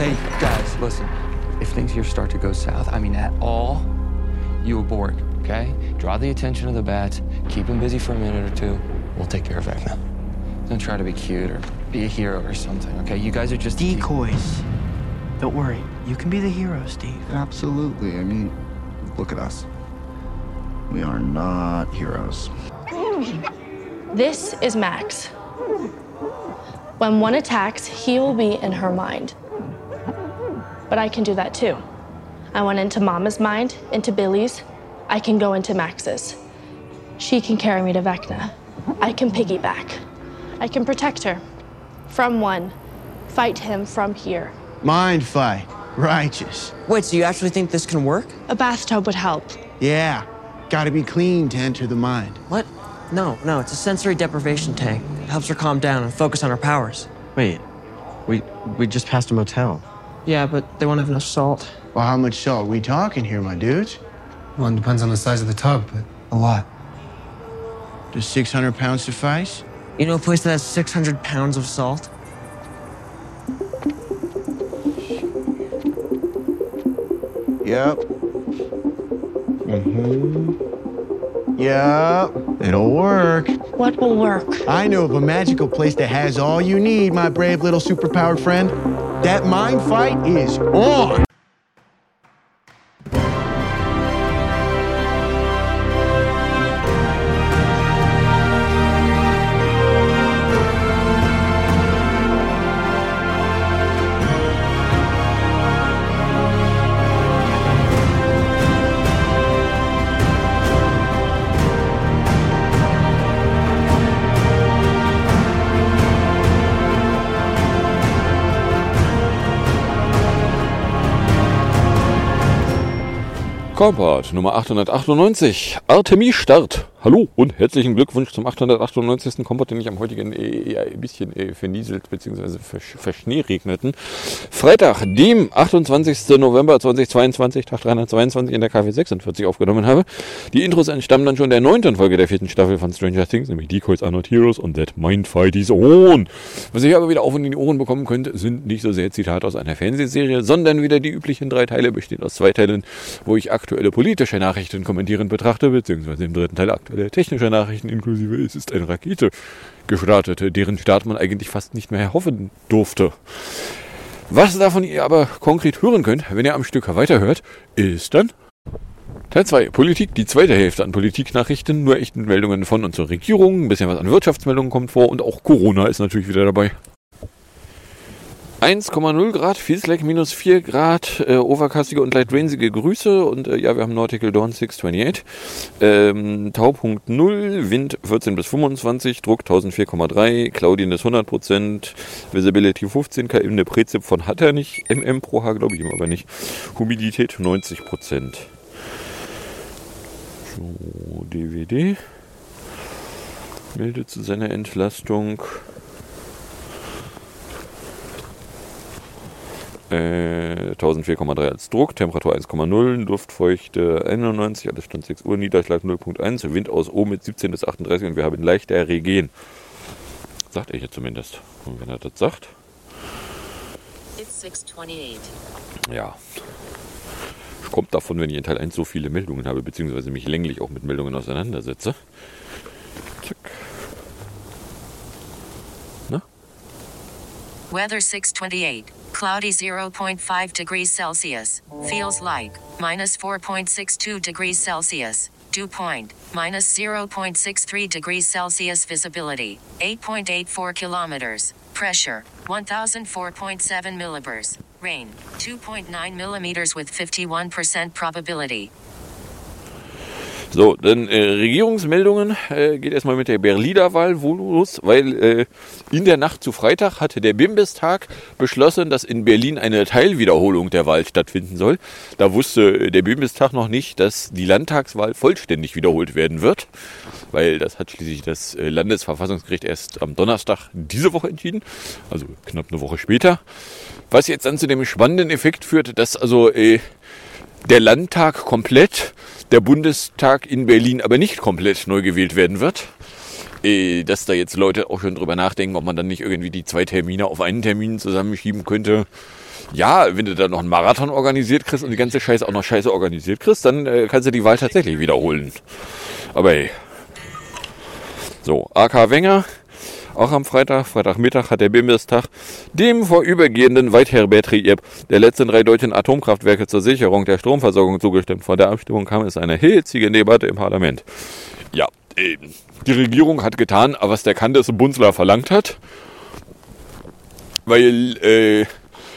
Hey, guys, listen. If things here start to go south, I mean at all, you abort, okay? Draw the attention of the bats, keep them busy for a minute or two. We'll take care of Vecna. Don't try to be cute or be a hero or something, okay? You guys are just decoys. Don't worry, you can be the hero, Steve. Absolutely. I mean, look at us. We are not heroes. This is Max. When one attacks, he will be in her mind. But I can do that too. I went into Mama's mind, into Billy's. I can go into Max's. She can carry me to Vecna. I can piggyback. I can protect her. From one. Fight him from here. Mind fight. Righteous. Wait, so you actually think this can work? A bathtub would help. Yeah. Gotta be clean to enter the mind. What? No, no, it's a sensory deprivation tank. It helps her calm down and focus on her powers. Wait, we we just passed a motel. Yeah, but they won't have enough salt. Well, how much salt we talking here, my dudes? Well, it depends on the size of the tub, but a lot. Does 600 pounds suffice? You know a place that has 600 pounds of salt? Yep. Mm-hmm. Yep. It'll work. What will work? I know of a magical place that has all you need, my brave little superpowered friend. That mind fight is on. Kompart Nummer 898, Artemis Start. Hallo und herzlichen Glückwunsch zum 898. Kompott, den ich am heutigen äh, eher ein bisschen äh, vernieselt bzw. verschneeregneten. Freitag, dem 28. November 2022, Tag 322 in der KW 46 aufgenommen habe. Die Intros entstammen dann schon der neunten Folge der vierten Staffel von Stranger Things, nämlich Decoys are not heroes und That Mindfight is on. Was ihr aber wieder auf und in die Ohren bekommen könnt, sind nicht so sehr Zitate aus einer Fernsehserie, sondern wieder die üblichen drei Teile, bestehen aus zwei Teilen, wo ich aktuelle politische Nachrichten kommentierend betrachte, beziehungsweise im dritten Teil aktuell aktuelle technische Nachrichten inklusive es ist eine Rakete gestartet, deren Start man eigentlich fast nicht mehr hoffen durfte. Was davon ihr aber konkret hören könnt, wenn ihr am Stück weiterhört, ist dann Teil 2, Politik, die zweite Hälfte an Politiknachrichten, nur echten Meldungen von und zur Regierung, ein bisschen was an Wirtschaftsmeldungen kommt vor und auch Corona ist natürlich wieder dabei. 1,0 Grad, Feels minus 4 Grad, äh, overcastige und light rainsige Grüße und äh, ja, wir haben Nautical Dawn 628. Ähm, Taupunkt 0, Wind 14 bis 25, Druck 1004,3, Cloudiness 100%, Visibility 15, KM eine Präzip von hat er nicht, MM pro H glaube ich ihm aber nicht, Humidität 90%. So, DVD. Meldet zu seiner Entlastung. Äh, 1004,3 als Druck, Temperatur 1,0, Luftfeuchte 91, alles Stand 6 Uhr, Niederschlag 0,1, Wind aus O mit 17 bis 38 und wir haben leichter Regen. Sagt er hier zumindest. Und wenn er das sagt. Ja. Kommt davon, wenn ich in Teil 1 so viele Meldungen habe, beziehungsweise mich länglich auch mit Meldungen auseinandersetze. Zack. Na? Weather 628. Cloudy 0.5 degrees Celsius. Feels like minus 4.62 degrees Celsius. Dew point minus 0.63 degrees Celsius. Visibility 8.84 kilometers. Pressure 1004.7 millibars. Rain 2.9 millimeters with 51% probability. So, dann äh, Regierungsmeldungen äh, geht erstmal mit der Berliner Wahl los, weil äh, in der Nacht zu Freitag hatte der Bimbestag beschlossen, dass in Berlin eine Teilwiederholung der Wahl stattfinden soll. Da wusste äh, der Bimbestag noch nicht, dass die Landtagswahl vollständig wiederholt werden wird, weil das hat schließlich das äh, Landesverfassungsgericht erst am Donnerstag diese Woche entschieden, also knapp eine Woche später. Was jetzt dann zu dem spannenden Effekt führt, dass also äh, der Landtag komplett der Bundestag in Berlin aber nicht komplett neu gewählt werden wird. äh, dass da jetzt Leute auch schon drüber nachdenken, ob man dann nicht irgendwie die zwei Termine auf einen Termin zusammenschieben könnte. Ja, wenn du da noch einen Marathon organisiert kriegst und die ganze Scheiße auch noch scheiße organisiert kriegst, dann äh, kannst du die Wahl tatsächlich wiederholen. Aber hey. So, AK Wenger, auch am Freitag, Freitagmittag hat der Bundestag dem vorübergehenden Weitherbetrieb der letzten drei deutschen Atomkraftwerke zur Sicherung der Stromversorgung zugestimmt. Vor der Abstimmung kam es eine hitzige Debatte im Parlament. Ja, äh, die Regierung hat getan, was der Kandesbunzler verlangt hat. Weil, äh,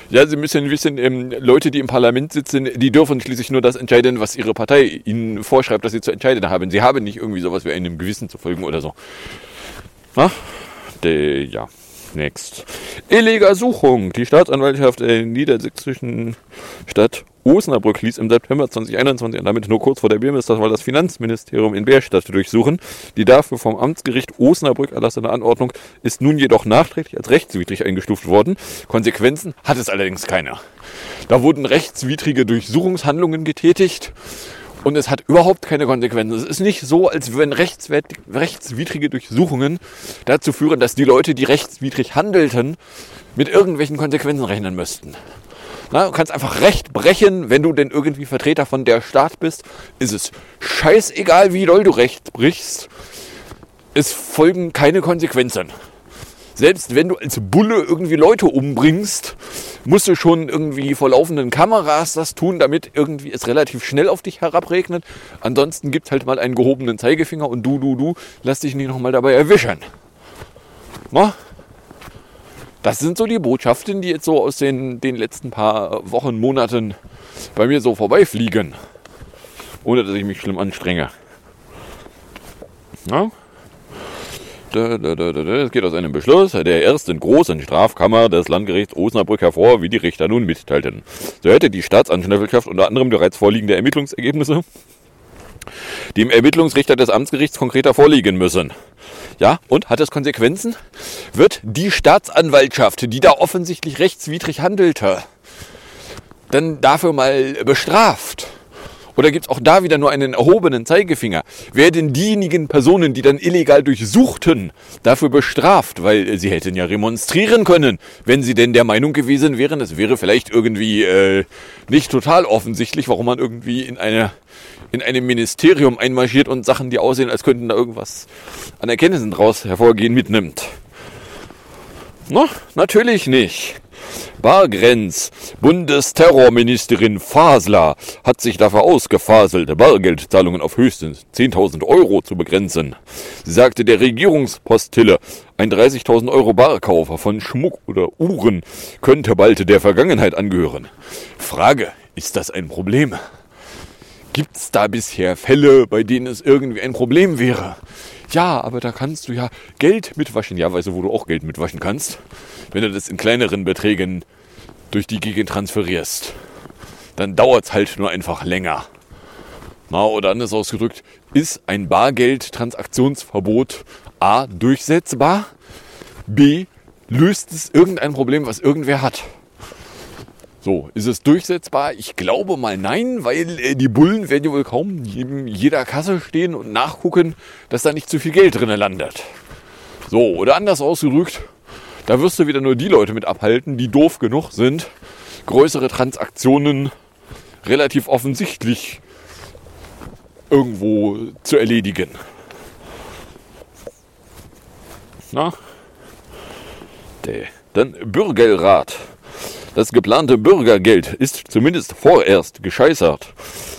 ja, Sie müssen wissen, ähm, Leute, die im Parlament sitzen, die dürfen schließlich nur das entscheiden, was ihre Partei ihnen vorschreibt, dass sie zu entscheiden haben. Sie haben nicht irgendwie sowas wie einem Gewissen zu folgen oder so. Na? De, ja, next. Illegal Suchung. Die Staatsanwaltschaft der niedersächsischen Stadt Osnabrück ließ im September 2021 und damit nur kurz vor der Bundestagswahl das Finanzministerium in Bärstadt durchsuchen. Die dafür vom Amtsgericht Osnabrück erlassene Anordnung ist nun jedoch nachträglich als rechtswidrig eingestuft worden. Konsequenzen hat es allerdings keine. Da wurden rechtswidrige Durchsuchungshandlungen getätigt und es hat überhaupt keine Konsequenzen. Es ist nicht so, als wenn rechtswidrige Durchsuchungen dazu führen, dass die Leute, die rechtswidrig handelten, mit irgendwelchen Konsequenzen rechnen müssten. Na, du kannst einfach Recht brechen, wenn du denn irgendwie Vertreter von der Staat bist. Ist es scheißegal, wie doll du Recht brichst. Es folgen keine Konsequenzen. Selbst wenn du als Bulle irgendwie Leute umbringst, musst du schon irgendwie vor laufenden Kameras das tun, damit irgendwie es relativ schnell auf dich herabregnet. Ansonsten gibt halt mal einen gehobenen Zeigefinger und du, du, du, lass dich nicht nochmal dabei erwischen. Na? Das sind so die Botschaften, die jetzt so aus den, den letzten paar Wochen, Monaten bei mir so vorbeifliegen. Ohne dass ich mich schlimm anstrenge. Ja? Es geht aus einem Beschluss der ersten großen Strafkammer des Landgerichts Osnabrück hervor, wie die Richter nun mitteilten. So hätte die Staatsanwaltschaft unter anderem bereits vorliegende Ermittlungsergebnisse dem Ermittlungsrichter des Amtsgerichts konkreter vorliegen müssen. Ja, und hat es Konsequenzen? Wird die Staatsanwaltschaft, die da offensichtlich rechtswidrig handelte, dann dafür mal bestraft? Oder gibt es auch da wieder nur einen erhobenen Zeigefinger? Werden diejenigen Personen, die dann illegal durchsuchten, dafür bestraft? Weil sie hätten ja remonstrieren können, wenn sie denn der Meinung gewesen wären, es wäre vielleicht irgendwie äh, nicht total offensichtlich, warum man irgendwie in eine in einem Ministerium einmarschiert und Sachen, die aussehen, als könnten da irgendwas an Erkenntnissen draus hervorgehen, mitnimmt. Na, natürlich nicht. Bargrenz. Bundesterrorministerin Fasler hat sich dafür ausgefaselt, Bargeldzahlungen auf höchstens 10.000 Euro zu begrenzen. Sie sagte der Regierungspostille, ein 30.000 Euro Barkaufer von Schmuck oder Uhren könnte bald der Vergangenheit angehören. Frage, ist das ein Problem? Gibt es da bisher Fälle, bei denen es irgendwie ein Problem wäre? Ja, aber da kannst du ja Geld mitwaschen. Ja, weißt du, wo du auch Geld mitwaschen kannst? Wenn du das in kleineren Beträgen durch die Gegend transferierst. Dann dauert es halt nur einfach länger. Na, oder anders ausgedrückt, ist ein Bargeldtransaktionsverbot A durchsetzbar? B löst es irgendein Problem, was irgendwer hat? So, ist es durchsetzbar? Ich glaube mal nein, weil äh, die Bullen werden ja wohl kaum in jeder Kasse stehen und nachgucken, dass da nicht zu viel Geld drin landet. So, oder anders ausgedrückt, da wirst du wieder nur die Leute mit abhalten, die doof genug sind, größere Transaktionen relativ offensichtlich irgendwo zu erledigen. Na? Dann Bürgerrat. Das geplante Bürgergeld ist zumindest vorerst gescheitert.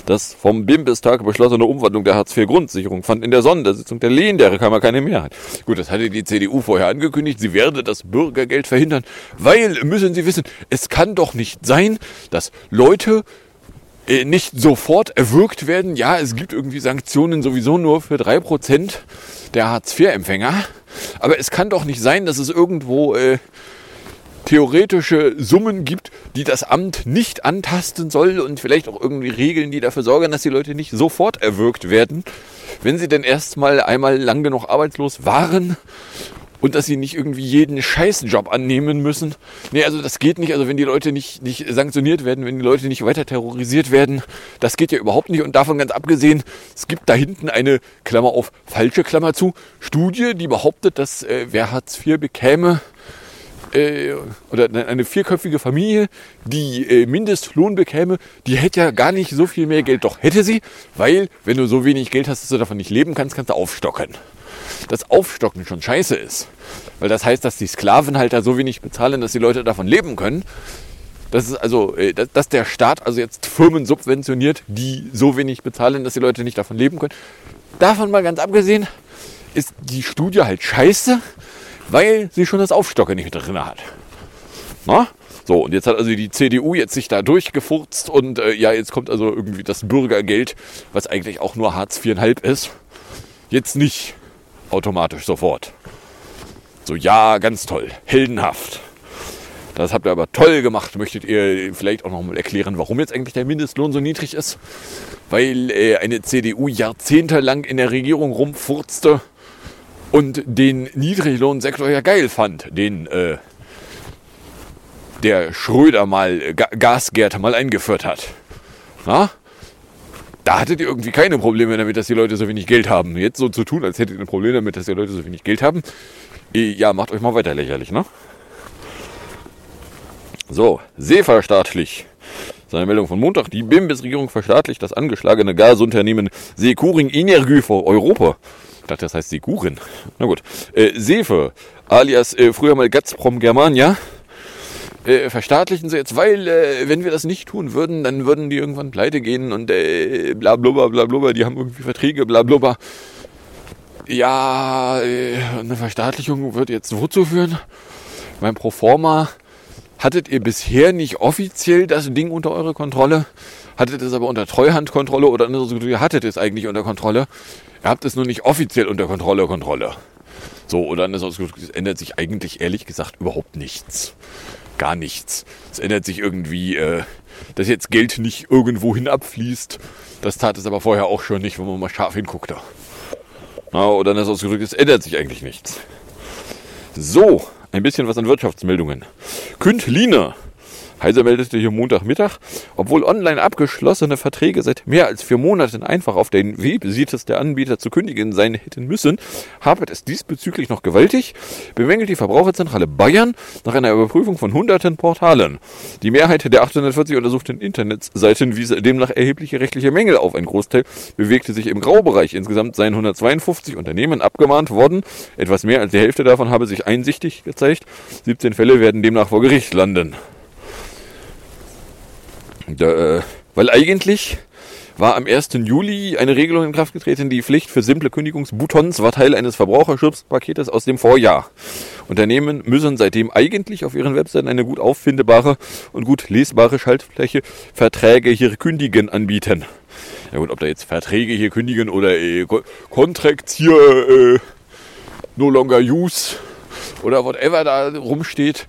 Das vom Bundestag beschlossene Umwandlung der Hartz-IV-Grundsicherung fand in der Sondersitzung der Lehnderkammer keine Mehrheit. Gut, das hatte die CDU vorher angekündigt. Sie werde das Bürgergeld verhindern, weil, müssen Sie wissen, es kann doch nicht sein, dass Leute äh, nicht sofort erwürgt werden. Ja, es gibt irgendwie Sanktionen sowieso nur für drei Prozent der Hartz-IV-Empfänger. Aber es kann doch nicht sein, dass es irgendwo äh, theoretische Summen gibt, die das Amt nicht antasten soll und vielleicht auch irgendwie Regeln, die dafür sorgen, dass die Leute nicht sofort erwürgt werden, wenn sie denn erstmal einmal lang genug arbeitslos waren und dass sie nicht irgendwie jeden Scheißjob annehmen müssen. Nee, also das geht nicht. Also wenn die Leute nicht, nicht sanktioniert werden, wenn die Leute nicht weiter terrorisiert werden, das geht ja überhaupt nicht. Und davon ganz abgesehen, es gibt da hinten eine Klammer auf, falsche Klammer zu, Studie, die behauptet, dass äh, wer Hartz IV bekäme, äh, oder eine vierköpfige Familie, die äh, Mindestlohn bekäme, die hätte ja gar nicht so viel mehr Geld. Doch hätte sie, weil wenn du so wenig Geld hast, dass du davon nicht leben kannst, kannst du aufstocken. Das Aufstocken schon scheiße ist. Weil das heißt, dass die Sklavenhalter so wenig bezahlen, dass die Leute davon leben können. Das ist also, äh, dass der Staat also jetzt Firmen subventioniert, die so wenig bezahlen, dass die Leute nicht davon leben können. Davon mal ganz abgesehen, ist die Studie halt scheiße, weil sie schon das Aufstocken nicht mit drin hat. Na? So, und jetzt hat also die CDU jetzt sich da durchgefurzt und äh, ja, jetzt kommt also irgendwie das Bürgergeld, was eigentlich auch nur Hartz IV,5 ist, jetzt nicht automatisch sofort. So, ja, ganz toll, heldenhaft. Das habt ihr aber toll gemacht. Möchtet ihr vielleicht auch noch mal erklären, warum jetzt eigentlich der Mindestlohn so niedrig ist? Weil äh, eine CDU jahrzehntelang in der Regierung rumfurzte und den Niedriglohnsektor ja geil fand, den äh, der Schröder mal, äh, Gasgärte mal eingeführt hat. Na? Da hattet ihr irgendwie keine Probleme damit, dass die Leute so wenig Geld haben. Jetzt so zu tun, als hättet ihr ein Problem damit, dass die Leute so wenig Geld haben. Äh, ja, macht euch mal weiter lächerlich, ne? So, seeverstaatlich. Seine Meldung von Montag. Die BIM-Regierung verstaatlicht das angeschlagene Gasunternehmen Securing Energie vor Europa. Ich dachte, das heißt Siguren. Na gut. Äh, Sefe, alias äh, früher mal Gazprom Germania, äh, verstaatlichen sie jetzt, weil äh, wenn wir das nicht tun würden, dann würden die irgendwann pleite gehen und äh, bla blubber, bla blubber, die haben irgendwie Verträge, bla blubber. Ja, äh, eine Verstaatlichung wird jetzt wozu führen? Mein Proforma, hattet ihr bisher nicht offiziell das Ding unter eure Kontrolle? Hattet es aber unter Treuhandkontrolle oder ihr hattet es eigentlich unter Kontrolle? Ihr habt es nur nicht offiziell unter Kontrolle, Kontrolle. So, oder anders ausgedrückt, es ändert sich eigentlich ehrlich gesagt überhaupt nichts. Gar nichts. Es ändert sich irgendwie, äh, dass jetzt Geld nicht irgendwo hin abfließt. Das tat es aber vorher auch schon nicht, wenn man mal scharf hinguckte. Na, oder anders ausgedrückt, es ändert sich eigentlich nichts. So, ein bisschen was an Wirtschaftsmeldungen. Kündline Heiser meldete hier Montagmittag, obwohl online abgeschlossene Verträge seit mehr als vier Monaten einfach auf den Websites der Anbieter zu kündigen sein hätten müssen, hapert es diesbezüglich noch gewaltig, bemängelt die Verbraucherzentrale Bayern nach einer Überprüfung von hunderten Portalen. Die Mehrheit der 840 untersuchten Internetseiten wies demnach erhebliche rechtliche Mängel auf. Ein Großteil bewegte sich im Graubereich. Insgesamt seien 152 Unternehmen abgemahnt worden. Etwas mehr als die Hälfte davon habe sich einsichtig gezeigt. 17 Fälle werden demnach vor Gericht landen. Da, äh, weil eigentlich war am 1. Juli eine Regelung in Kraft getreten, die Pflicht für simple Kündigungsbuttons war Teil eines Verbraucherschutzpaketes aus dem Vorjahr. Unternehmen müssen seitdem eigentlich auf ihren Webseiten eine gut auffindbare und gut lesbare Schaltfläche Verträge hier kündigen anbieten. Ja gut, ob da jetzt Verträge hier kündigen oder äh, Contracts hier äh, no longer use oder whatever da rumsteht,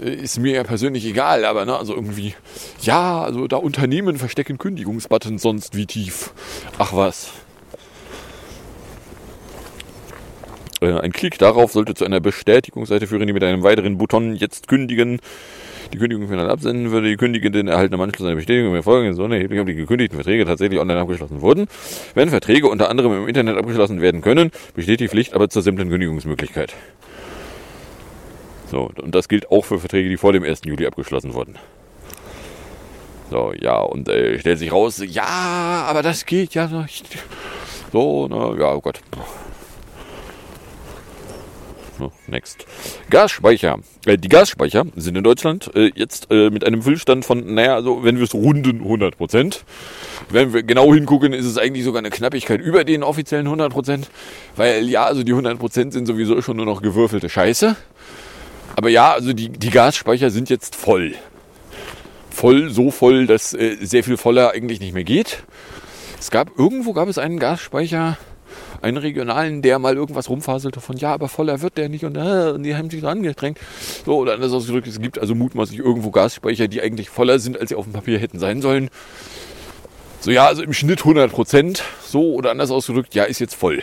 ist mir ja persönlich egal, aber ne, also irgendwie, ja, also da Unternehmen verstecken Kündigungsbuttons sonst wie tief. Ach was. Äh, ein Klick darauf sollte zu einer Bestätigungsseite führen, die mit einem weiteren Button jetzt kündigen die Kündigung final absenden würde. Die Kündigenden erhalten im Anschluss eine Bestätigung im Folgenden so erheblich, ob die gekündigten Verträge tatsächlich online abgeschlossen wurden. Wenn Verträge unter anderem im Internet abgeschlossen werden können, besteht die Pflicht aber zur simplen Kündigungsmöglichkeit. So, und das gilt auch für Verträge, die vor dem 1. Juli abgeschlossen wurden. So, ja, und äh, stellt sich raus, ja, aber das geht ja nicht. So, na, ja, oh Gott. Next. Gasspeicher. Äh, die Gasspeicher sind in Deutschland äh, jetzt äh, mit einem Füllstand von, naja, also wenn wir es runden, 100 Prozent. Wenn wir genau hingucken, ist es eigentlich sogar eine Knappigkeit über den offiziellen 100 Prozent. Weil, ja, also die 100 Prozent sind sowieso schon nur noch gewürfelte Scheiße. Aber ja, also die, die Gasspeicher sind jetzt voll. Voll, so voll, dass äh, sehr viel voller eigentlich nicht mehr geht. Es gab, irgendwo gab es einen Gasspeicher, einen regionalen, der mal irgendwas rumfaselte von, ja, aber voller wird der nicht und, äh, und die haben sich dran gedrängt. So, oder anders ausgedrückt, es gibt also mutmaßlich irgendwo Gasspeicher, die eigentlich voller sind, als sie auf dem Papier hätten sein sollen. So, ja, also im Schnitt 100 Prozent. So, oder anders ausgedrückt, ja, ist jetzt voll.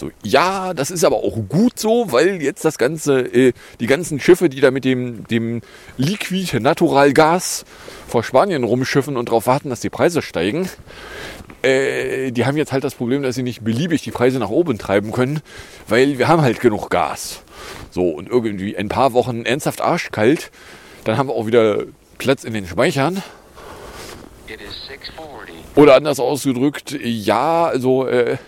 So, ja, das ist aber auch gut so, weil jetzt das ganze, äh, die ganzen Schiffe, die da mit dem, dem Liquid Natural Gas vor Spanien rumschiffen und darauf warten, dass die Preise steigen, äh, die haben jetzt halt das Problem, dass sie nicht beliebig die Preise nach oben treiben können, weil wir haben halt genug Gas. So, und irgendwie ein paar Wochen ernsthaft arschkalt, dann haben wir auch wieder Platz in den Speichern. Oder anders ausgedrückt, ja, also, äh,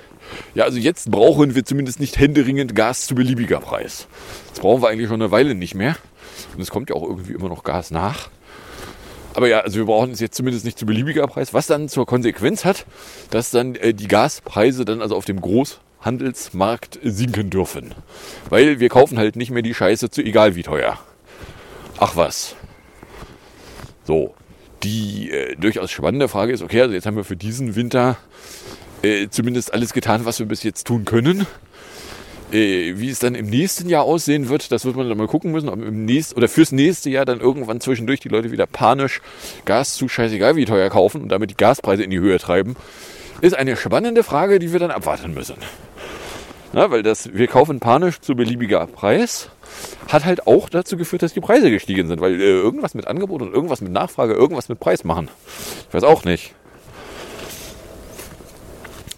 ja, also jetzt brauchen wir zumindest nicht händeringend Gas zu beliebiger Preis. Das brauchen wir eigentlich schon eine Weile nicht mehr. Und es kommt ja auch irgendwie immer noch Gas nach. Aber ja, also wir brauchen es jetzt zumindest nicht zu beliebiger Preis, was dann zur Konsequenz hat, dass dann äh, die Gaspreise dann also auf dem Großhandelsmarkt sinken dürfen. Weil wir kaufen halt nicht mehr die Scheiße zu egal wie teuer. Ach was. So, die äh, durchaus spannende Frage ist, okay, also jetzt haben wir für diesen Winter äh, zumindest alles getan, was wir bis jetzt tun können. Äh, wie es dann im nächsten Jahr aussehen wird, das wird man dann mal gucken müssen, ob im nächsten oder fürs nächste Jahr dann irgendwann zwischendurch die Leute wieder panisch Gas zu scheißegal wie teuer kaufen und damit die Gaspreise in die Höhe treiben, ist eine spannende Frage, die wir dann abwarten müssen. Na, weil das, wir kaufen panisch zu beliebiger Preis, hat halt auch dazu geführt, dass die Preise gestiegen sind, weil äh, irgendwas mit Angebot und irgendwas mit Nachfrage, irgendwas mit Preis machen. Ich weiß auch nicht.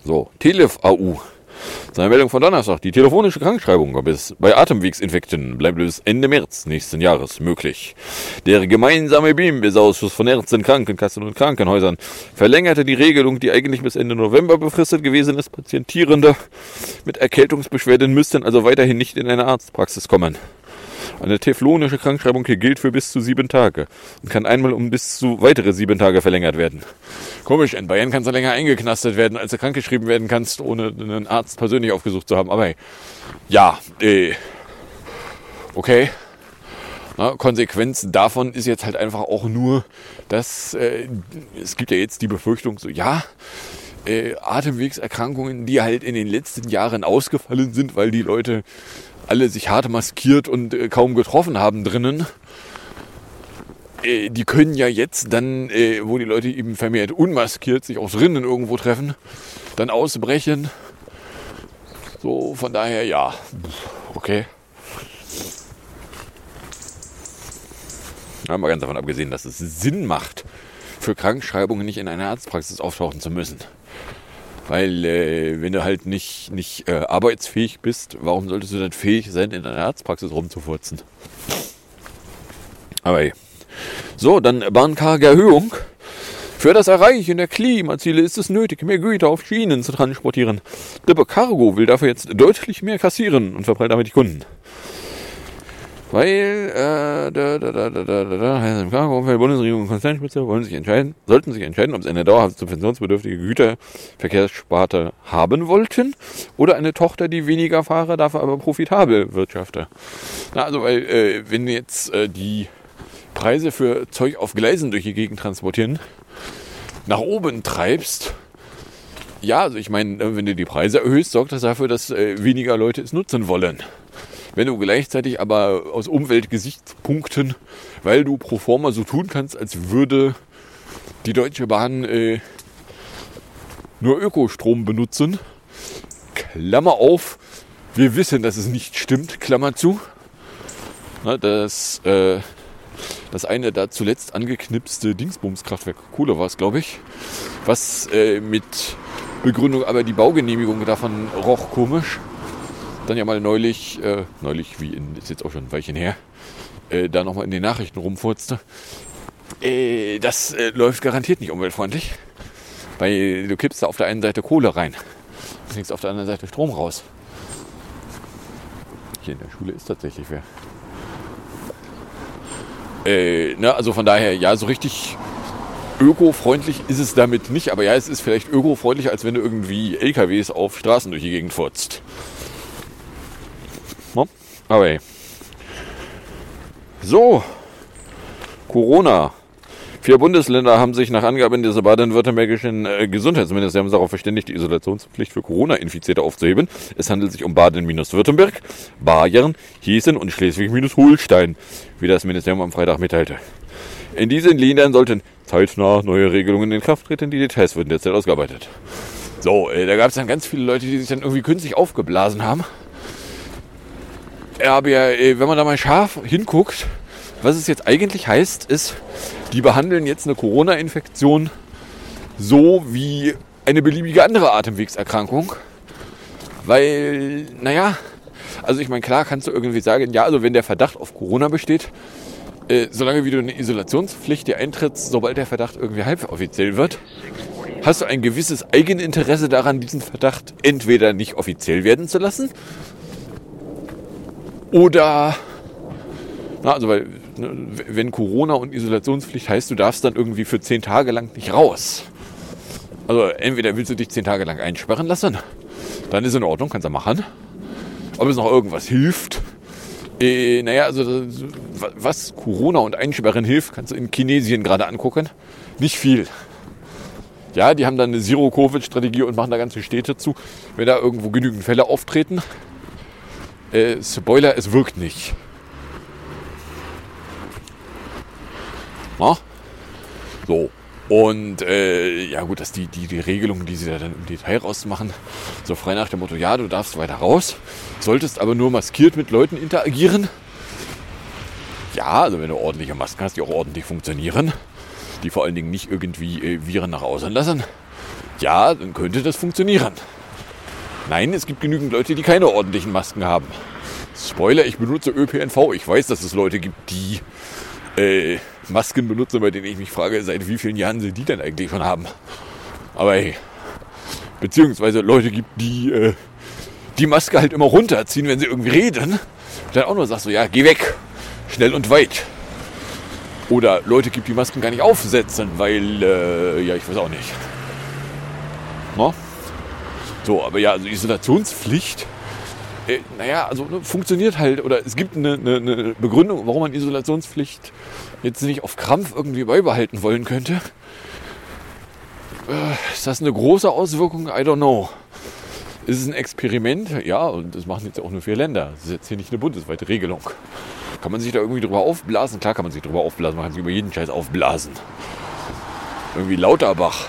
So, Telef AU. Seine Meldung von Donnerstag. Die telefonische Krankschreibung bis bei Atemwegsinfekten bleibt bis Ende März nächsten Jahres möglich. Der gemeinsame BIM-Ausschuss von Ärzten, Krankenkassen und Krankenhäusern verlängerte die Regelung, die eigentlich bis Ende November befristet gewesen ist. Patientierende mit Erkältungsbeschwerden müssten also weiterhin nicht in eine Arztpraxis kommen. Eine teflonische Krankschreibung gilt für bis zu sieben Tage und kann einmal um bis zu weitere sieben Tage verlängert werden. Komisch, in Bayern kannst du länger eingeknastet werden, als du krankgeschrieben werden kannst, ohne einen Arzt persönlich aufgesucht zu haben. Aber hey, ja, äh, okay. Na, Konsequenz davon ist jetzt halt einfach auch nur, dass äh, es gibt ja jetzt die Befürchtung, so ja, äh, Atemwegserkrankungen, die halt in den letzten Jahren ausgefallen sind, weil die Leute alle sich hart maskiert und äh, kaum getroffen haben drinnen. Äh, die können ja jetzt dann, äh, wo die Leute eben vermehrt unmaskiert sich auch drinnen irgendwo treffen, dann ausbrechen. So, von daher ja, okay. Ja, mal ganz davon abgesehen, dass es Sinn macht, für Krankschreibungen nicht in einer Arztpraxis auftauchen zu müssen. Weil äh, wenn du halt nicht, nicht äh, arbeitsfähig bist, warum solltest du dann fähig sein, in einer Arztpraxis rumzufurzen? Aber ey. So, dann bahnkarge Erhöhung. Für das Erreichen der Klimaziele ist es nötig, mehr Güter auf Schienen zu transportieren. Dippe Cargo will dafür jetzt deutlich mehr kassieren und verbrennt damit die Kunden. Weil, äh, da, da, da, da, da, da, im Cargo-Umfeld, Bundesregierung und Konzernspitze wollen sich entscheiden, sollten sich entscheiden, ob sie eine dauerhaft subventionsbedürftige Güterverkehrssparte haben wollten oder eine Tochter, die weniger Fahrer, dafür aber profitabel wirtschafte. Na, also, weil, äh, wenn jetzt äh, die Preise für Zeug auf Gleisen durch die Gegend transportieren, nach oben treibst, ja, also ich meine, wenn du die Preise erhöhst, sorgt das dafür, dass äh, weniger Leute es nutzen wollen. Wenn du gleichzeitig aber aus Umweltgesichtspunkten, weil du pro forma so tun kannst, als würde die Deutsche Bahn äh, nur Ökostrom benutzen, Klammer auf, wir wissen, dass es nicht stimmt, Klammer zu, na, dass äh, das eine da zuletzt angeknipste Dingsbumskraftwerk Kohle war es, glaube ich, was äh, mit Begründung aber die Baugenehmigung davon roch komisch dann ja mal neulich, äh, neulich, wie in, ist jetzt auch schon ein Weilchen her, äh, da nochmal in den Nachrichten rumfurzte. Äh, das äh, läuft garantiert nicht umweltfreundlich, weil du kippst da auf der einen Seite Kohle rein und kriegst auf der anderen Seite Strom raus. Hier in der Schule ist tatsächlich wer. Ne, also von daher, ja, so richtig ökofreundlich ist es damit nicht, aber ja, es ist vielleicht ökofreundlicher, als wenn du irgendwie LKWs auf Straßen durch die Gegend furzt. Aber ey. So, Corona. Vier Bundesländer haben sich nach Angaben des baden-württembergischen äh, Gesundheitsministeriums darauf verständigt, die Isolationspflicht für Corona-Infizierte aufzuheben. Es handelt sich um Baden-Württemberg, Bayern, Hessen und Schleswig-Holstein, wie das Ministerium am Freitag mitteilte. In diesen Ländern sollten zeitnah neue Regelungen in Kraft treten. Die Details würden derzeit ausgearbeitet. So, äh, da gab es dann ganz viele Leute, die sich dann irgendwie künstlich aufgeblasen haben. Aber ja, äh, wenn man da mal scharf hinguckt, was es jetzt eigentlich heißt, ist, die behandeln jetzt eine Corona-Infektion so wie eine beliebige andere Atemwegserkrankung. Weil, naja, also ich meine, klar kannst du irgendwie sagen, ja, also wenn der Verdacht auf Corona besteht, äh, solange wie du eine Isolationspflicht dir eintrittst, sobald der Verdacht irgendwie halboffiziell wird, hast du ein gewisses Eigeninteresse daran, diesen Verdacht entweder nicht offiziell werden zu lassen oder, na, also weil, ne, wenn Corona und Isolationspflicht heißt, du darfst dann irgendwie für zehn Tage lang nicht raus. Also entweder willst du dich zehn Tage lang einsperren lassen, dann ist in Ordnung, kannst du machen. Ob es noch irgendwas hilft, äh, naja, also was Corona und Einsperren hilft, kannst du in Chinesien gerade angucken. Nicht viel. Ja, die haben dann eine Zero-Covid-Strategie und machen da ganze Städte zu. Wenn da irgendwo genügend Fälle auftreten, äh, Spoiler, es wirkt nicht. Na? So. Und äh, ja gut, dass die, die, die Regelungen, die sie da dann im Detail rausmachen, so frei nach dem Motto, ja, du darfst weiter raus, solltest aber nur maskiert mit Leuten interagieren. Ja, also wenn du ordentliche Masken hast, die auch ordentlich funktionieren, die vor allen Dingen nicht irgendwie äh, Viren nach außen lassen, ja, dann könnte das funktionieren. Nein, es gibt genügend Leute, die keine ordentlichen Masken haben. Spoiler, ich benutze ÖPNV. Ich weiß, dass es Leute gibt, die äh, Masken benutzen, bei denen ich mich frage, seit wie vielen Jahren sie die denn eigentlich schon haben. Aber hey, beziehungsweise Leute gibt, die äh, die Maske halt immer runterziehen, wenn sie irgendwie reden. Dann auch nur sagst so, ja, geh weg. Schnell und weit. Oder Leute gibt, die Masken gar nicht aufsetzen, weil, äh, ja, ich weiß auch nicht. No? So, aber ja, also Isolationspflicht, äh, naja, also ne, funktioniert halt, oder es gibt eine, eine, eine Begründung, warum man Isolationspflicht jetzt nicht auf Krampf irgendwie beibehalten wollen könnte. Äh, ist das eine große Auswirkung? I don't know. Ist es ein Experiment? Ja, und das machen jetzt auch nur vier Länder. Das ist jetzt hier nicht eine bundesweite Regelung. Kann man sich da irgendwie drüber aufblasen? Klar kann man sich drüber aufblasen, man kann sich über jeden Scheiß aufblasen. Irgendwie Lauterbach,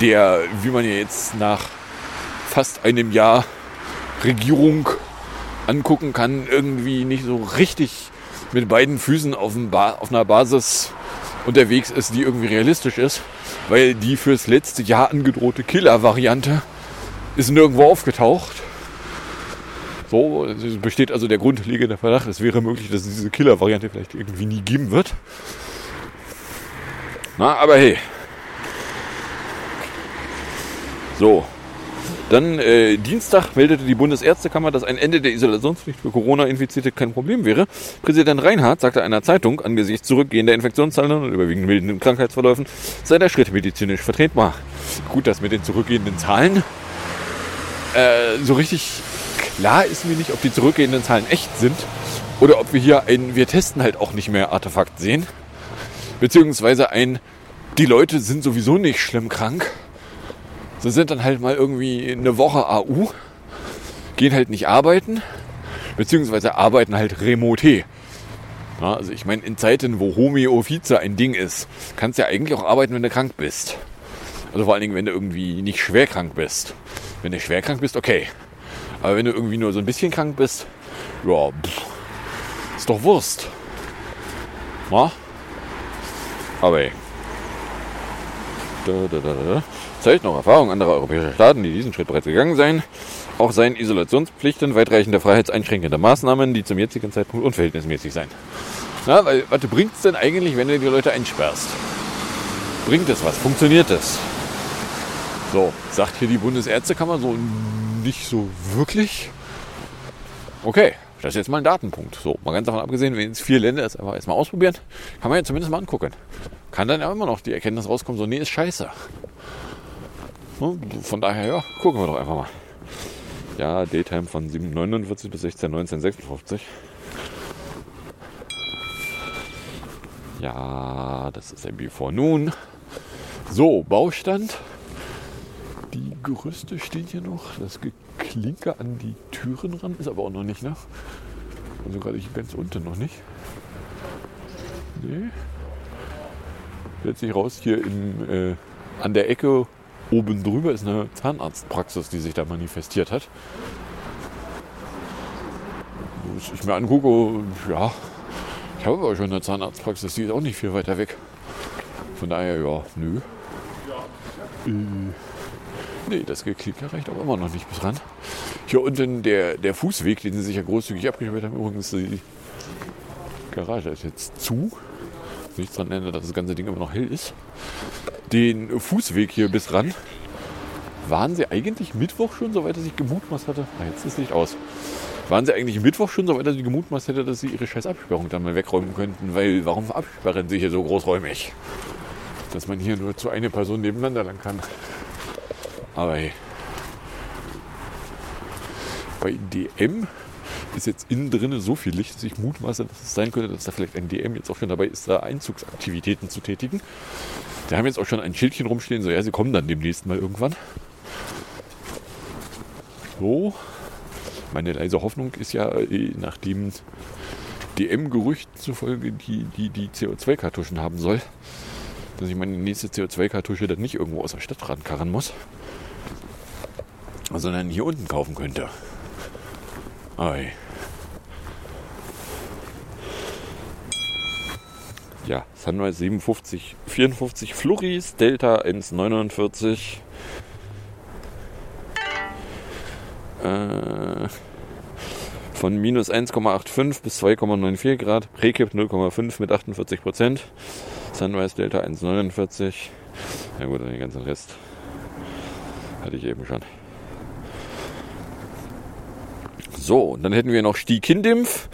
der, wie man ja jetzt nach fast einem Jahr Regierung angucken kann, irgendwie nicht so richtig mit beiden Füßen auf, auf einer Basis unterwegs ist, die irgendwie realistisch ist, weil die fürs letzte Jahr angedrohte Killer-Variante ist nirgendwo aufgetaucht. So besteht also der grundlegende Verdacht, es wäre möglich, dass es diese Killer-Variante vielleicht irgendwie nie geben wird. Na, aber hey. So, dann äh, Dienstag meldete die Bundesärztekammer, dass ein Ende der Isolationspflicht für Corona-Infizierte kein Problem wäre. Präsident Reinhardt sagte einer Zeitung, angesichts zurückgehender Infektionszahlen und überwiegend milden Krankheitsverläufen sei der Schritt medizinisch vertretbar. Gut, das mit den zurückgehenden Zahlen. Äh, so richtig klar ist mir nicht, ob die zurückgehenden Zahlen echt sind oder ob wir hier ein Wir testen halt auch nicht mehr Artefakt sehen. Beziehungsweise ein Die Leute sind sowieso nicht schlimm krank Sie sind dann halt mal irgendwie eine Woche AU, gehen halt nicht arbeiten, beziehungsweise arbeiten halt remote. Ja, also ich meine, in Zeiten, wo Homeo Office ein Ding ist, kannst du ja eigentlich auch arbeiten, wenn du krank bist. Also vor allen Dingen, wenn du irgendwie nicht schwer krank bist. Wenn du schwer krank bist, okay. Aber wenn du irgendwie nur so ein bisschen krank bist, ja, pff, ist doch Wurst. Ja? Aber ey. Da, da, da, da zeigt noch Erfahrungen anderer europäischer Staaten, die diesen Schritt bereits gegangen seien. Auch seien Isolationspflichten weitreichende freiheitseinschränkende Maßnahmen, die zum jetzigen Zeitpunkt unverhältnismäßig seien. Na, weil, was bringt es denn eigentlich, wenn du die Leute einsperrst? Bringt es was? Funktioniert es? So, sagt hier die Bundesärztekammer so nicht so wirklich. Okay, das ist jetzt mal ein Datenpunkt. So, mal ganz davon abgesehen, wenn jetzt vier Länder es einfach erstmal ausprobieren, kann man ja zumindest mal angucken. Kann dann ja immer noch die Erkenntnis rauskommen, so, nee, ist scheiße. Von daher, ja, gucken wir doch einfach mal. Ja, Daytime von 7.49 bis 16.19.56. Ja, das ist ein Before Noon. So, Baustand. Die Gerüste stehen hier noch. Das Geklinke an die Türen ran ist aber auch noch nicht, ne? Also gerade hier ganz unten noch nicht. Nee. Stellt sich raus hier in, äh, an der Ecke oben drüber ist eine Zahnarztpraxis, die sich da manifestiert hat. Was ich mir angucke, ja, ich habe aber schon eine Zahnarztpraxis, die ist auch nicht viel weiter weg. Von daher, ja, nö. Äh, nee, das Geklicke reicht aber immer noch nicht bis ran. Hier unten der, der Fußweg, den sie sich ja großzügig abgesperrt haben, übrigens die Garage ist jetzt zu. Nichts daran ändert, dass das ganze Ding immer noch hell ist. Den Fußweg hier bis ran. Waren sie eigentlich Mittwoch schon, soweit er sich gemutmaßt hatte? Ah, jetzt ist Licht aus. Waren sie eigentlich Mittwoch schon, soweit er sich gemutmaßt hätte, dass sie ihre scheiß Absperrung dann mal wegräumen könnten? Weil, warum absperren sie hier so großräumig? Dass man hier nur zu einer Person nebeneinander lang kann. Aber hey. Bei DM ist jetzt innen drin so viel Licht, dass ich mutmaße, dass es sein könnte, dass da vielleicht ein DM jetzt auch schon dabei ist, da Einzugsaktivitäten zu tätigen. Da haben jetzt auch schon ein Schildchen rumstehen, so ja, sie kommen dann demnächst mal irgendwann. So. Meine leise Hoffnung ist ja, äh, nachdem DM-Gerüchten zufolge die, die, die CO2-Kartuschen haben soll, dass ich meine nächste CO2-Kartusche dann nicht irgendwo aus der Stadt rankarren muss, sondern hier unten kaufen könnte. Ei. Ja, Sunrise 57, 54 Fluris, Delta 149. Äh, von minus 1,85 bis 2,94 Grad. Prekip 0,5 mit 48 Prozent. Sunrise Delta 1,49. Ja gut, den ganzen Rest hatte ich eben schon. So, und dann hätten wir noch Stikindimpf,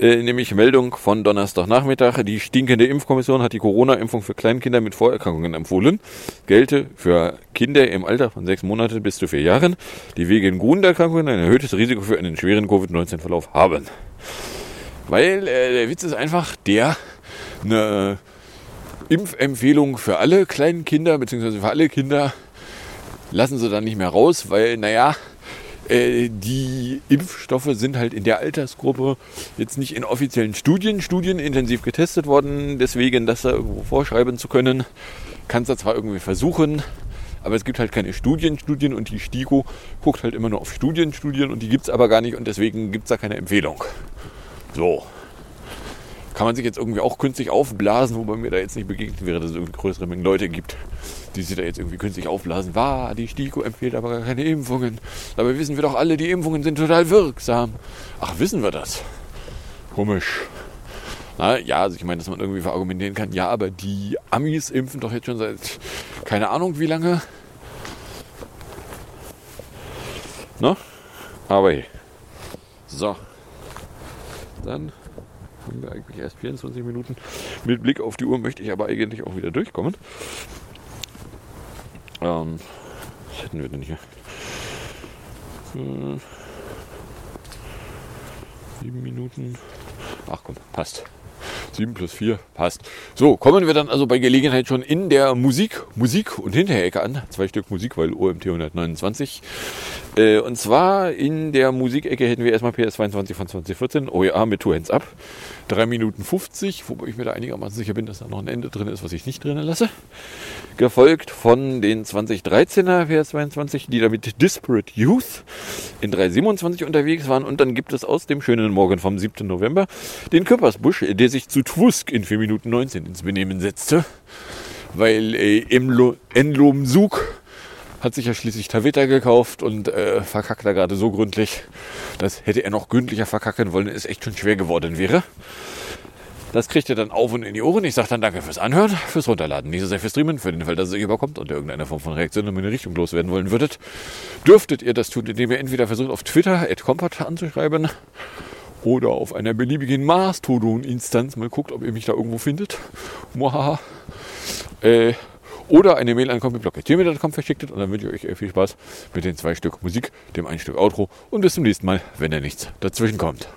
äh, nämlich Meldung von Donnerstagnachmittag. Die stinkende Impfkommission hat die Corona-Impfung für Kleinkinder mit Vorerkrankungen empfohlen. Gelte für Kinder im Alter von sechs Monaten bis zu vier Jahren, die wegen Grunderkrankungen ein erhöhtes Risiko für einen schweren Covid-19-Verlauf haben. Weil äh, der Witz ist einfach der, eine Impfempfehlung für alle kleinen Kinder, beziehungsweise für alle Kinder, lassen sie dann nicht mehr raus, weil, naja, äh, die Impfstoffe sind halt in der Altersgruppe jetzt nicht in offiziellen Studien, studienintensiv getestet worden. Deswegen, das da irgendwo vorschreiben zu können, kann es zwar irgendwie versuchen, aber es gibt halt keine Studienstudien und die STIKO guckt halt immer nur auf Studienstudien und die gibt es aber gar nicht und deswegen gibt es da keine Empfehlung. So. Kann man sich jetzt irgendwie auch künstlich aufblasen, wobei mir da jetzt nicht begegnet wäre, dass es irgendwie größere Mengen Leute gibt, die sich da jetzt irgendwie künstlich aufblasen. War, die STIKO empfiehlt aber gar keine Impfungen. Dabei wissen wir doch alle, die Impfungen sind total wirksam. Ach, wissen wir das? Komisch. Na, ja, also ich meine, dass man irgendwie verargumentieren kann, ja, aber die Amis impfen doch jetzt schon seit keine Ahnung wie lange. Ne? Aber hey. So. Dann haben wir eigentlich erst 24 Minuten. Mit Blick auf die Uhr möchte ich aber eigentlich auch wieder durchkommen. Ähm, was hätten wir denn hier? Hm, sieben Minuten. Ach komm, passt. 7 plus 4 passt. So, kommen wir dann also bei Gelegenheit schon in der Musik, Musik und Hinterecke an. Zwei Stück Musik, weil OMT 129. Äh, und zwar in der Musikecke hätten wir erstmal PS22 von 2014, OEA mit Two Hands Up. 3 Minuten 50, wobei ich mir da einigermaßen sicher bin, dass da noch ein Ende drin ist, was ich nicht drin lasse. Gefolgt von den 2013er PS22, die damit Disparate Youth in 327 unterwegs waren. Und dann gibt es aus dem schönen Morgen vom 7. November den Küppersbusch, der sich zu Twusk in 4 Minuten 19 ins Benehmen setzte. Weil äh, Enlom Sug hat sich ja schließlich Tavita gekauft und äh, verkackt da gerade so gründlich, dass hätte er noch gründlicher verkacken wollen, es echt schon schwer geworden wäre. Das kriegt ihr dann auf und in die Ohren. Ich sage dann danke fürs Anhören, fürs Runterladen, nicht so sehr fürs Streamen, für den Fall, dass es euch überkommt und irgendeine Form von Reaktion in meine Richtung loswerden wollen würdet. Dürftet ihr das tun, indem ihr entweder versucht auf Twitter @compat anzuschreiben oder auf einer beliebigen Mastodon-Instanz mal guckt, ob ihr mich da irgendwo findet. Mohaha. Äh, oder eine Mail an comicblog.gmail.com verschickt und dann wünsche ich euch viel Spaß mit den zwei Stück Musik, dem ein Stück Outro und bis zum nächsten Mal, wenn da nichts dazwischen kommt.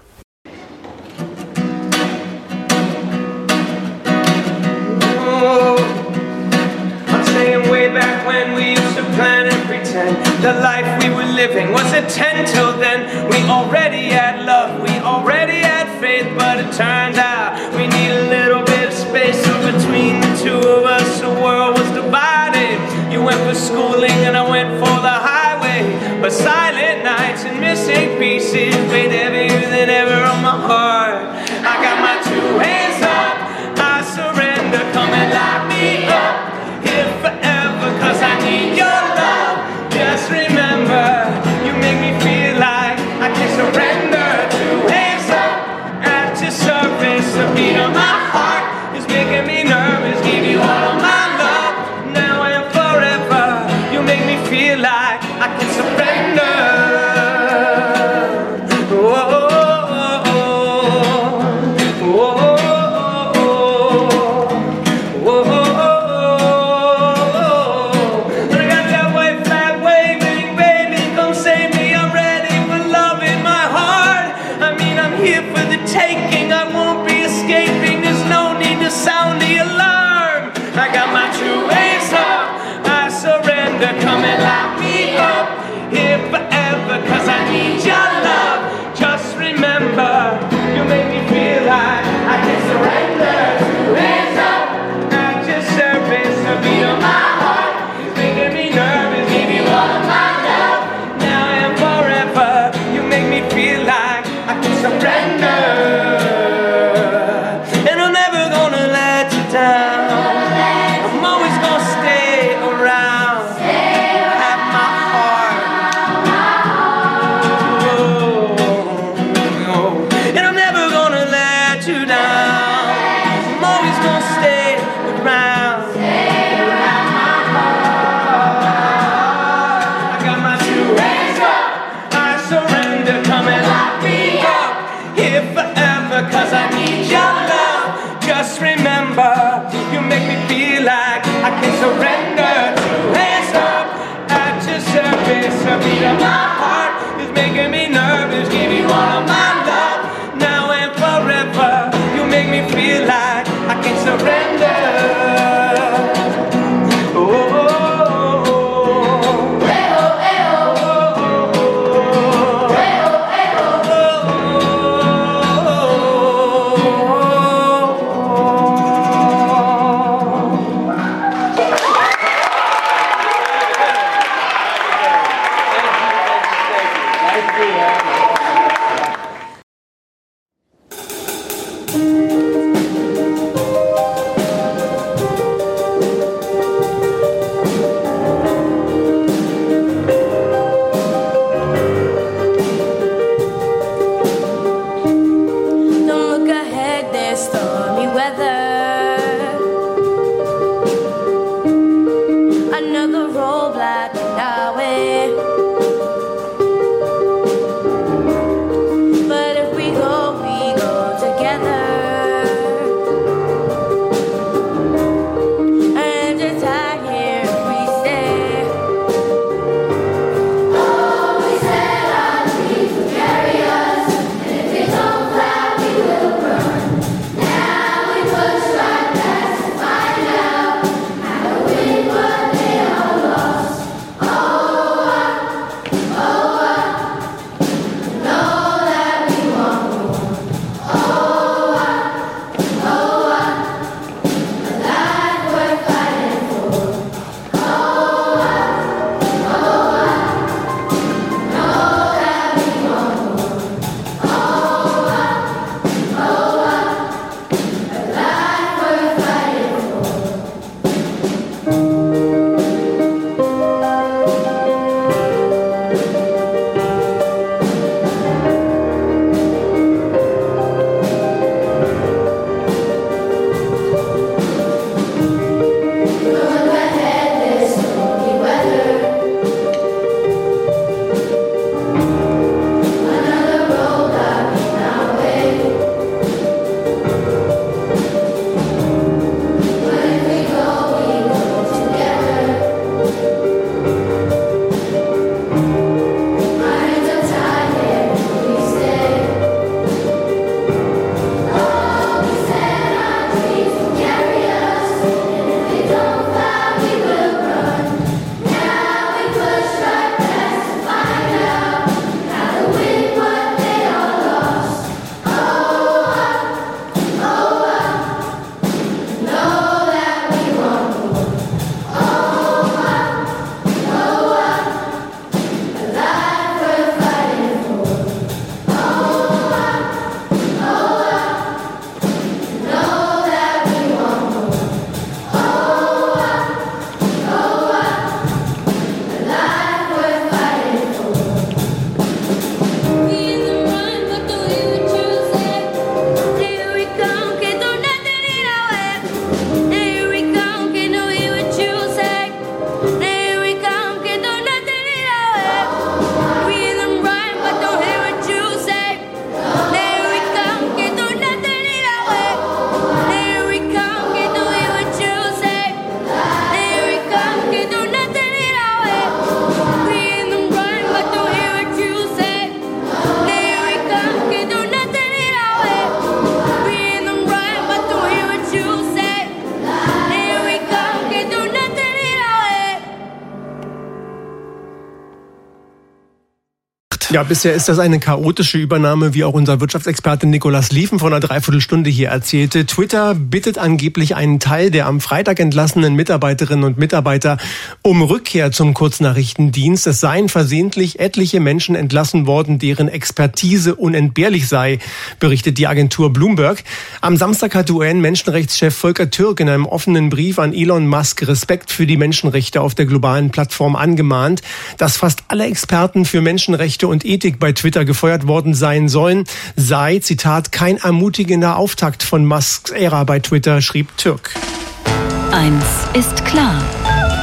The life we were living was a 10 till then. We already had love, we already had faith, but it turned out and I went for the highway. But silent nights and missing pieces Weighed heavier than ever on my heart. I got my two hands up. I surrender, come and lock me up. Here forever cause I need your love. Just remember, you make me feel like I can surrender. Two hands up, at your service The beat of my heart is making me nervous. just stay weather. Ja, bisher ist das eine chaotische Übernahme, wie auch unser Wirtschaftsexperte Nikolas Liefen vor einer Dreiviertelstunde hier erzählte. Twitter bittet angeblich einen Teil der am Freitag entlassenen Mitarbeiterinnen und Mitarbeiter um Rückkehr zum Kurznachrichtendienst. Es seien versehentlich etliche Menschen entlassen worden, deren Expertise unentbehrlich sei, berichtet die Agentur Bloomberg. Am Samstag hat UN-Menschenrechtschef Volker Türk in einem offenen Brief an Elon Musk Respekt für die Menschenrechte auf der globalen Plattform angemahnt. Dass fast alle Experten für Menschenrechte und Ethik bei Twitter gefeuert worden sein sollen, sei, Zitat, kein ermutigender Auftakt von Musks Ära bei Twitter, schrieb Türk. Eins ist klar.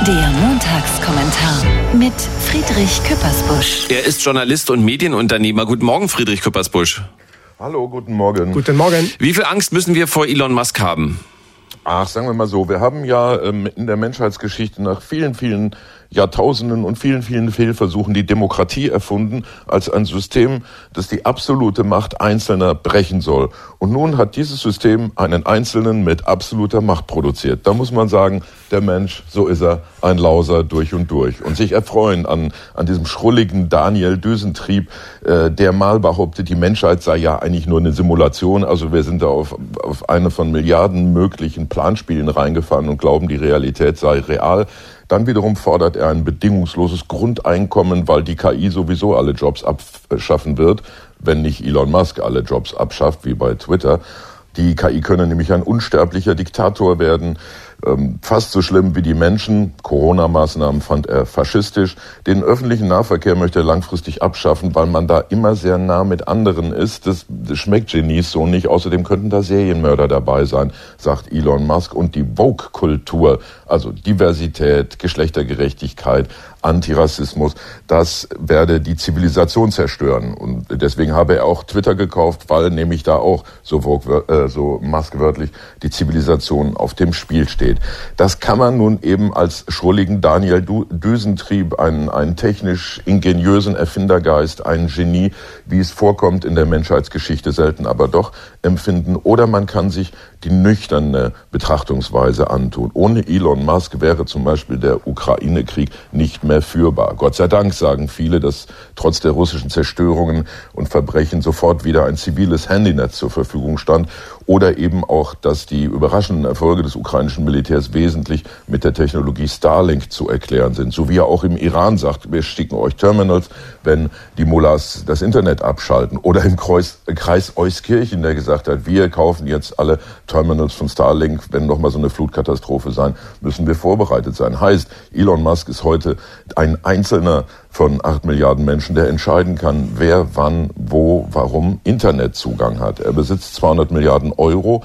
Der Montagskommentar mit Friedrich Küppersbusch. Er ist Journalist und Medienunternehmer. Guten Morgen, Friedrich Küppersbusch. Hallo, guten Morgen. Guten Morgen. Wie viel Angst müssen wir vor Elon Musk haben? Ach, sagen wir mal so, wir haben ja ähm, in der Menschheitsgeschichte nach vielen, vielen Jahrtausenden und vielen, vielen Fehlversuchen die Demokratie erfunden als ein System, das die absolute Macht Einzelner brechen soll. Und nun hat dieses System einen Einzelnen mit absoluter Macht produziert. Da muss man sagen, der Mensch, so ist er, ein Lauser durch und durch. Und sich erfreuen an, an diesem schrulligen Daniel Düsentrieb, äh, der mal behauptet, die Menschheit sei ja eigentlich nur eine Simulation. Also wir sind da auf, auf eine von Milliarden möglichen Planspielen reingefahren und glauben, die Realität sei real. Dann wiederum fordert er ein bedingungsloses Grundeinkommen, weil die KI sowieso alle Jobs abschaffen wird, wenn nicht Elon Musk alle Jobs abschafft, wie bei Twitter. Die KI könne nämlich ein unsterblicher Diktator werden ähm, fast so schlimm wie die Menschen. Corona-Maßnahmen fand er faschistisch. Den öffentlichen Nahverkehr möchte er langfristig abschaffen, weil man da immer sehr nah mit anderen ist. Das, das schmeckt Genies so nicht. Außerdem könnten da Serienmörder dabei sein, sagt Elon Musk. Und die Vogue-Kultur, also Diversität, Geschlechtergerechtigkeit, Antirassismus, das werde die Zivilisation zerstören. Und deswegen habe er auch Twitter gekauft, weil nämlich da auch so, äh, so Musk wörtlich die Zivilisation auf dem Spiel steht. Das kann man nun eben als schrulligen Daniel Düsentrieb, einen, einen technisch ingeniösen Erfindergeist, ein Genie, wie es vorkommt in der Menschheitsgeschichte selten, aber doch empfinden. Oder man kann sich die nüchterne Betrachtungsweise antun. Ohne Elon Musk wäre zum Beispiel der Ukraine-Krieg nicht mehr führbar. Gott sei Dank sagen viele, dass trotz der russischen Zerstörungen und Verbrechen sofort wieder ein ziviles Handynetz zur Verfügung stand. Oder eben auch, dass die überraschenden Erfolge des ukrainischen Militärs wesentlich mit der Technologie Starlink zu erklären sind. So wie er auch im Iran sagt, wir schicken euch Terminals, wenn die Mullahs das Internet abschalten. Oder im Kreis, Kreis Euskirchen, der gesagt hat, wir kaufen jetzt alle Terminals von Starlink, wenn nochmal so eine Flutkatastrophe sein, müssen wir vorbereitet sein. Heißt, Elon Musk ist heute ein einzelner von acht Milliarden Menschen, der entscheiden kann, wer wann, wo, warum Internetzugang hat. Er besitzt 200 Milliarden Euro.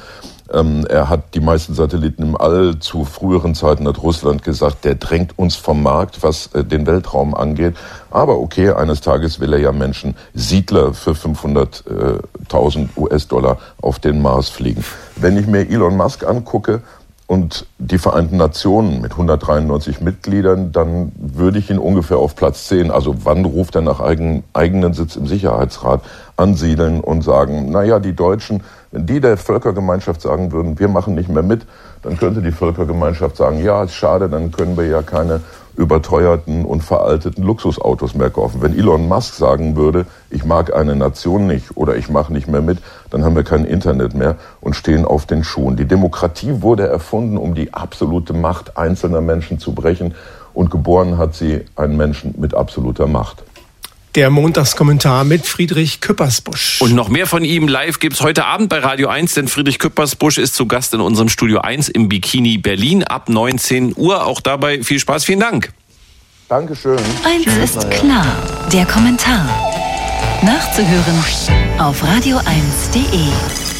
Ähm, er hat die meisten Satelliten im All. Zu früheren Zeiten hat Russland gesagt, der drängt uns vom Markt, was äh, den Weltraum angeht. Aber okay, eines Tages will er ja Menschen, Siedler für 500.000 US-Dollar auf den Mars fliegen. Wenn ich mir Elon Musk angucke, und die Vereinten Nationen mit 193 Mitgliedern, dann würde ich ihn ungefähr auf Platz 10, also wann ruft er nach eigen, eigenen Sitz im Sicherheitsrat, ansiedeln und sagen, naja, die Deutschen, wenn die der Völkergemeinschaft sagen würden, wir machen nicht mehr mit, dann könnte die Völkergemeinschaft sagen, ja, ist schade, dann können wir ja keine überteuerten und veralteten Luxusautos mehr kaufen. Wenn Elon Musk sagen würde, ich mag eine Nation nicht oder ich mache nicht mehr mit, dann haben wir kein Internet mehr und stehen auf den Schuhen. Die Demokratie wurde erfunden, um die absolute Macht einzelner Menschen zu brechen und geboren hat sie einen Menschen mit absoluter Macht. Der Montagskommentar mit Friedrich Küppersbusch. Und noch mehr von ihm live gibt's heute Abend bei Radio 1, denn Friedrich Küppersbusch ist zu Gast in unserem Studio 1 im Bikini Berlin ab 19 Uhr. Auch dabei viel Spaß, vielen Dank. Dankeschön. Eins Tschüss, ist klar, der Kommentar. Nachzuhören auf radio1.de.